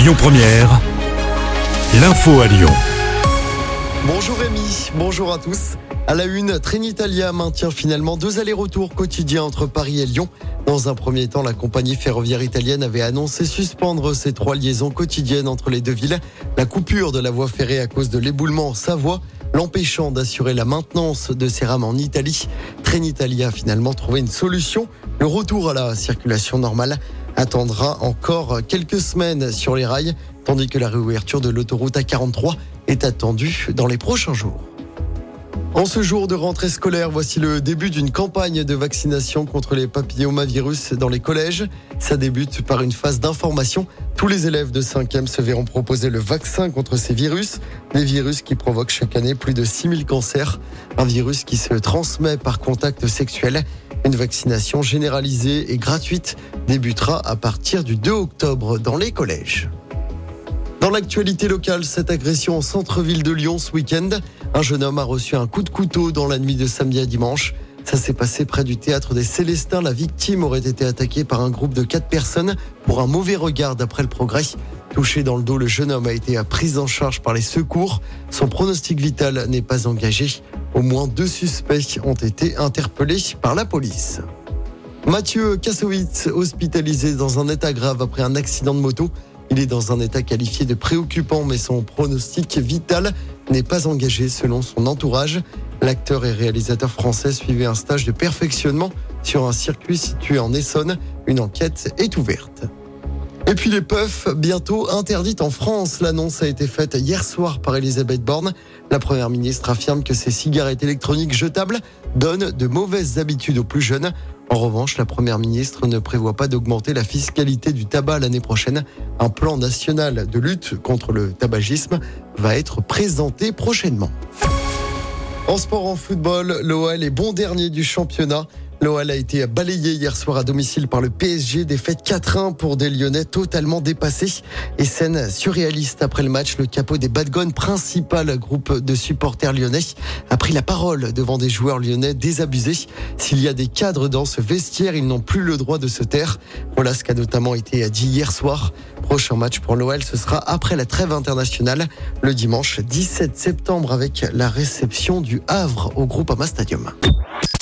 Lyon Première, l'info à Lyon. Bonjour Rémi, bonjour à tous. À la une, Trenitalia maintient finalement deux allers-retours quotidiens entre Paris et Lyon. Dans un premier temps, la compagnie ferroviaire italienne avait annoncé suspendre ses trois liaisons quotidiennes entre les deux villes. La coupure de la voie ferrée à cause de l'éboulement en Savoie l'empêchant d'assurer la maintenance de ses rames en Italie. Trenitalia a finalement trouvé une solution. Le retour à la circulation normale attendra encore quelques semaines sur les rails, tandis que la réouverture de l'autoroute A43 est attendue dans les prochains jours. En ce jour de rentrée scolaire, voici le début d'une campagne de vaccination contre les papillomavirus dans les collèges. Ça débute par une phase d'information. Tous les élèves de 5e se verront proposer le vaccin contre ces virus, des virus qui provoquent chaque année plus de 6000 cancers, un virus qui se transmet par contact sexuel. Une vaccination généralisée et gratuite débutera à partir du 2 octobre dans les collèges. Dans l'actualité locale, cette agression au centre-ville de Lyon ce week-end, un jeune homme a reçu un coup de couteau dans la nuit de samedi à dimanche. Ça s'est passé près du théâtre des Célestins. La victime aurait été attaquée par un groupe de quatre personnes pour un mauvais regard d'après le progrès. Touché dans le dos, le jeune homme a été pris en charge par les secours. Son pronostic vital n'est pas engagé. Au moins deux suspects ont été interpellés par la police. Mathieu Kassowitz, hospitalisé dans un état grave après un accident de moto. Il est dans un état qualifié de préoccupant, mais son pronostic vital n'est pas engagé selon son entourage. L'acteur et réalisateur français suivait un stage de perfectionnement sur un circuit situé en Essonne. Une enquête est ouverte. Et puis les puffs, bientôt interdites en France. L'annonce a été faite hier soir par Elisabeth Borne. La première ministre affirme que ces cigarettes électroniques jetables donnent de mauvaises habitudes aux plus jeunes. En revanche, la Première ministre ne prévoit pas d'augmenter la fiscalité du tabac l'année prochaine. Un plan national de lutte contre le tabagisme va être présenté prochainement. En sport, en football, l'OL est bon dernier du championnat. L'OL a été balayé hier soir à domicile par le PSG, défaite 4-1 pour des Lyonnais totalement dépassés. Et scène surréaliste après le match, le capot des Badgones, principal groupe de supporters lyonnais, a pris la parole devant des joueurs lyonnais désabusés. S'il y a des cadres dans ce vestiaire, ils n'ont plus le droit de se taire. Voilà ce qu'a notamment été dit hier soir. Prochain match pour l'OL, ce sera après la trêve internationale, le dimanche 17 septembre avec la réception du Havre au groupe Ama Stadium.